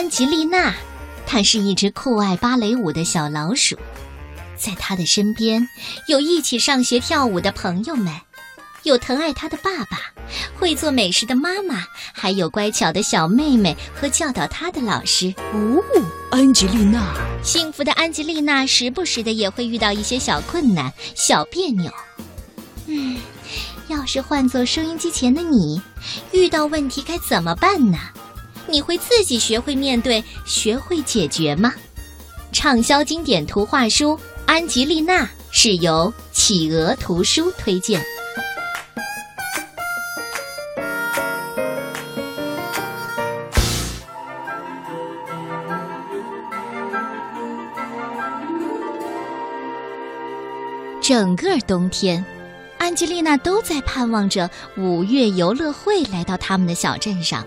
安吉丽娜，她是一只酷爱芭蕾舞的小老鼠，在她的身边有一起上学跳舞的朋友们，有疼爱她的爸爸，会做美食的妈妈，还有乖巧的小妹妹和教导她的老师。哦，安吉丽娜，幸福的安吉丽娜时不时的也会遇到一些小困难、小别扭。嗯，要是换做收音机前的你，遇到问题该怎么办呢？你会自己学会面对、学会解决吗？畅销经典图画书《安吉丽娜》是由企鹅图书推荐。整个冬天，安吉丽娜都在盼望着五月游乐会来到他们的小镇上。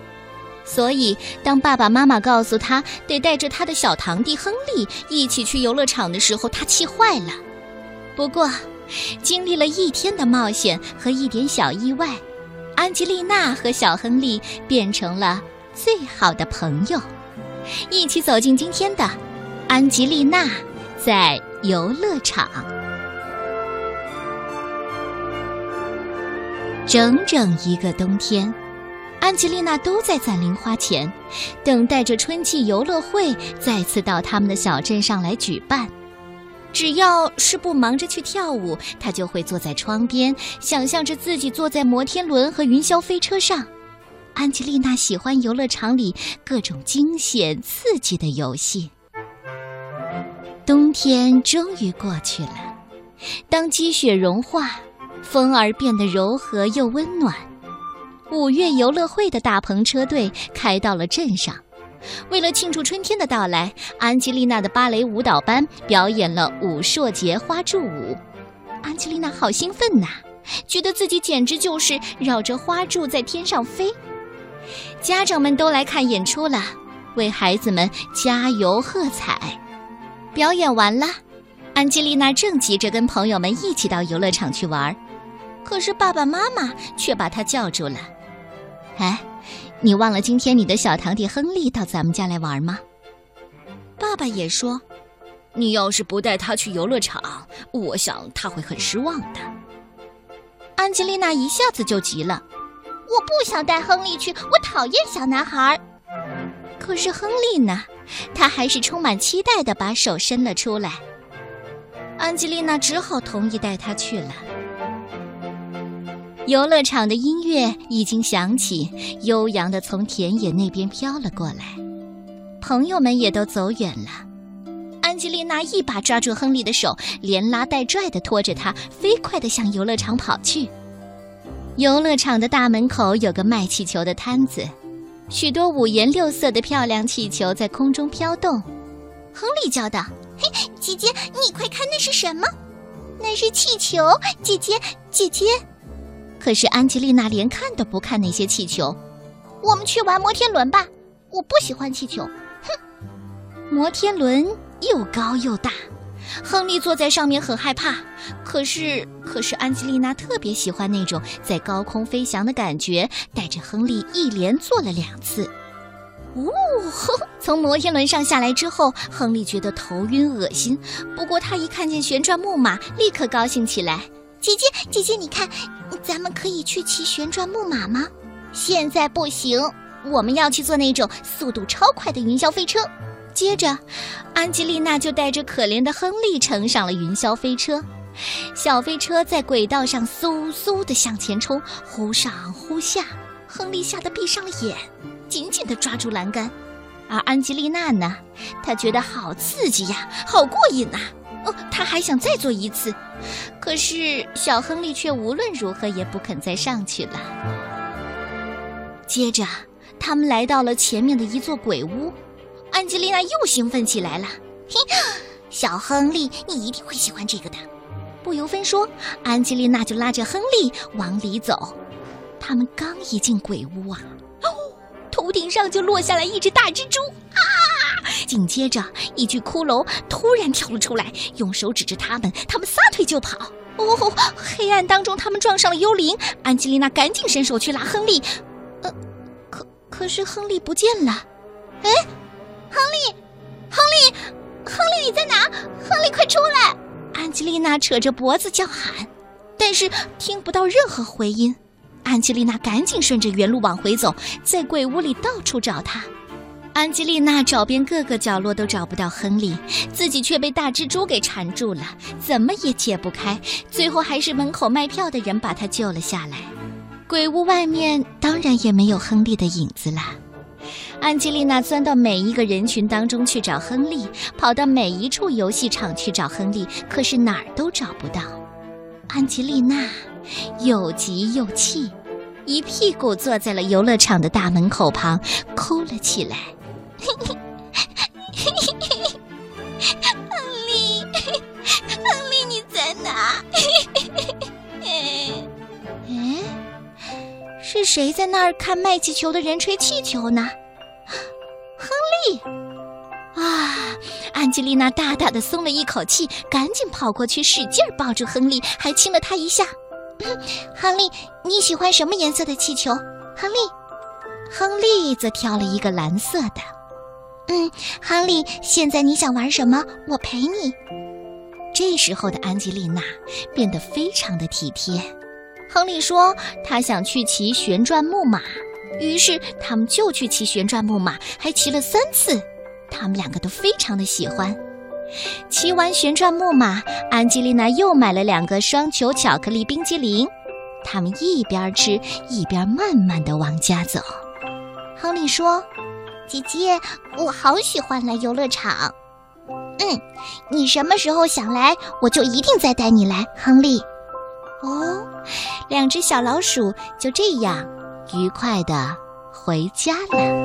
所以，当爸爸妈妈告诉他得带着他的小堂弟亨利一起去游乐场的时候，他气坏了。不过，经历了一天的冒险和一点小意外，安吉丽娜和小亨利变成了最好的朋友，一起走进今天的安吉丽娜在游乐场。整整一个冬天。安吉丽娜都在攒零花钱，等待着春季游乐会再次到他们的小镇上来举办。只要是不忙着去跳舞，她就会坐在窗边，想象着自己坐在摩天轮和云霄飞车上。安吉丽娜喜欢游乐场里各种惊险刺激的游戏。冬天终于过去了，当积雪融化，风儿变得柔和又温暖。五月游乐会的大篷车队开到了镇上，为了庆祝春天的到来，安吉丽娜的芭蕾舞蹈班表演了武硕节花柱舞。安吉丽娜好兴奋呐，觉得自己简直就是绕着花柱在天上飞。家长们都来看演出了，为孩子们加油喝彩。表演完了，安吉丽娜正急着跟朋友们一起到游乐场去玩，可是爸爸妈妈却把她叫住了。哎，你忘了今天你的小堂弟亨利到咱们家来玩吗？爸爸也说，你要是不带他去游乐场，我想他会很失望的。安吉丽娜一下子就急了，我不想带亨利去，我讨厌小男孩。可是亨利呢？他还是充满期待的把手伸了出来。安吉丽娜只好同意带他去了。游乐场的音乐已经响起，悠扬的从田野那边飘了过来。朋友们也都走远了。安吉丽娜一把抓住亨利的手，连拉带拽的拖着他，飞快地向游乐场跑去。游乐场的大门口有个卖气球的摊子，许多五颜六色的漂亮气球在空中飘动。亨利叫道：“嘿，姐姐，你快看，那是什么？那是气球！姐姐，姐姐！”可是安吉丽娜连看都不看那些气球，我们去玩摩天轮吧。我不喜欢气球。哼，摩天轮又高又大，亨利坐在上面很害怕。可是，可是安吉丽娜特别喜欢那种在高空飞翔的感觉，带着亨利一连坐了两次。呜，从摩天轮上下来之后，亨利觉得头晕恶心。不过他一看见旋转木马，立刻高兴起来。姐姐，姐姐，你看，咱们可以去骑旋转木马吗？现在不行，我们要去坐那种速度超快的云霄飞车。接着，安吉丽娜就带着可怜的亨利乘上了云霄飞车。小飞车在轨道上嗖嗖地向前冲，忽上忽下。亨利吓得闭上了眼，紧紧地抓住栏杆。而安吉丽娜呢，她觉得好刺激呀，好过瘾呐。哦，他还想再做一次，可是小亨利却无论如何也不肯再上去了。接着，他们来到了前面的一座鬼屋，安吉丽娜又兴奋起来了。嘿，小亨利，你一定会喜欢这个的。不由分说，安吉丽娜就拉着亨利往里走。他们刚一进鬼屋啊，哦，头顶上就落下来一只大蜘蛛啊！紧接着，一具骷髅突然跳了出来，用手指着他们，他们撒腿就跑。哦吼！黑暗当中，他们撞上了幽灵。安吉丽娜赶紧伸手去拉亨利，呃，可可是亨利不见了。哎，亨利，亨利，亨利，你在哪？亨利，快出来！安吉丽娜扯着脖子叫喊，但是听不到任何回音。安吉丽娜赶紧顺着原路往回走，在鬼屋里到处找他。安吉丽娜找遍各个角落都找不到亨利，自己却被大蜘蛛给缠住了，怎么也解不开。最后还是门口卖票的人把她救了下来。鬼屋外面当然也没有亨利的影子了。安吉丽娜钻到每一个人群当中去找亨利，跑到每一处游戏场去找亨利，可是哪儿都找不到。安吉丽娜又急又气，一屁股坐在了游乐场的大门口旁，哭了起来。嘿嘿嘿嘿亨利，亨利，你在哪？嘿嘿嘿嘿哎，是谁在那儿看卖气球的人吹气球呢？亨利！啊，安吉丽娜大大的松了一口气，赶紧跑过去，使劲抱住亨利，还亲了他一下。亨利，你喜欢什么颜色的气球？亨利，亨利则挑了一个蓝色的。嗯，亨利，现在你想玩什么？我陪你。这时候的安吉丽娜变得非常的体贴。亨利说他想去骑旋转木马，于是他们就去骑旋转木马，还骑了三次。他们两个都非常的喜欢。骑完旋转木马，安吉丽娜又买了两个双球巧克力冰激凌。他们一边吃一边慢慢的往家走。亨利说。姐姐，我好喜欢来游乐场。嗯，你什么时候想来，我就一定再带你来，亨利。哦，两只小老鼠就这样愉快的回家了。